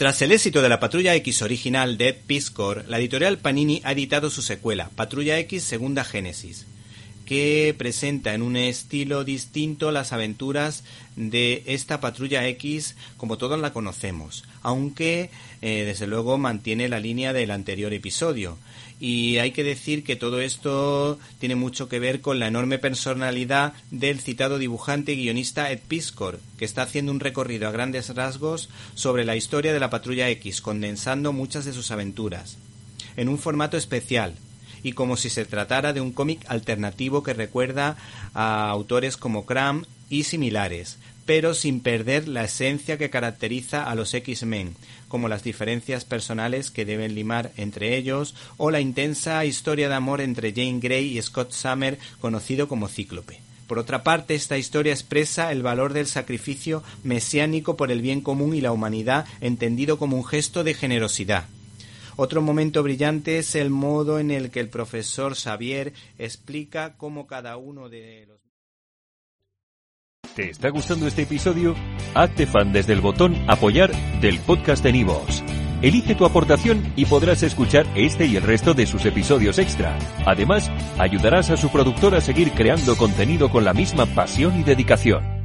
Tras el éxito de la Patrulla X original de Ed Piscor, la editorial Panini ha editado su secuela, Patrulla X Segunda Génesis, que presenta en un estilo distinto las aventuras de esta Patrulla X como todos la conocemos, aunque eh, desde luego mantiene la línea del anterior episodio. Y hay que decir que todo esto tiene mucho que ver con la enorme personalidad del citado dibujante y guionista Ed Piscor, que está haciendo un recorrido a grandes rasgos sobre la historia de la Patrulla X, condensando muchas de sus aventuras, en un formato especial, y como si se tratara de un cómic alternativo que recuerda a autores como Cram y similares, pero sin perder la esencia que caracteriza a los X-Men, como las diferencias personales que deben limar entre ellos o la intensa historia de amor entre Jane Grey y Scott Summer, conocido como Cíclope. Por otra parte, esta historia expresa el valor del sacrificio mesiánico por el bien común y la humanidad, entendido como un gesto de generosidad. Otro momento brillante es el modo en el que el profesor Xavier explica cómo cada uno de los ¿Te está gustando este episodio? Hazte fan desde el botón Apoyar del podcast de Nivos. Elige tu aportación y podrás escuchar este y el resto de sus episodios extra. Además, ayudarás a su productor a seguir creando contenido con la misma pasión y dedicación.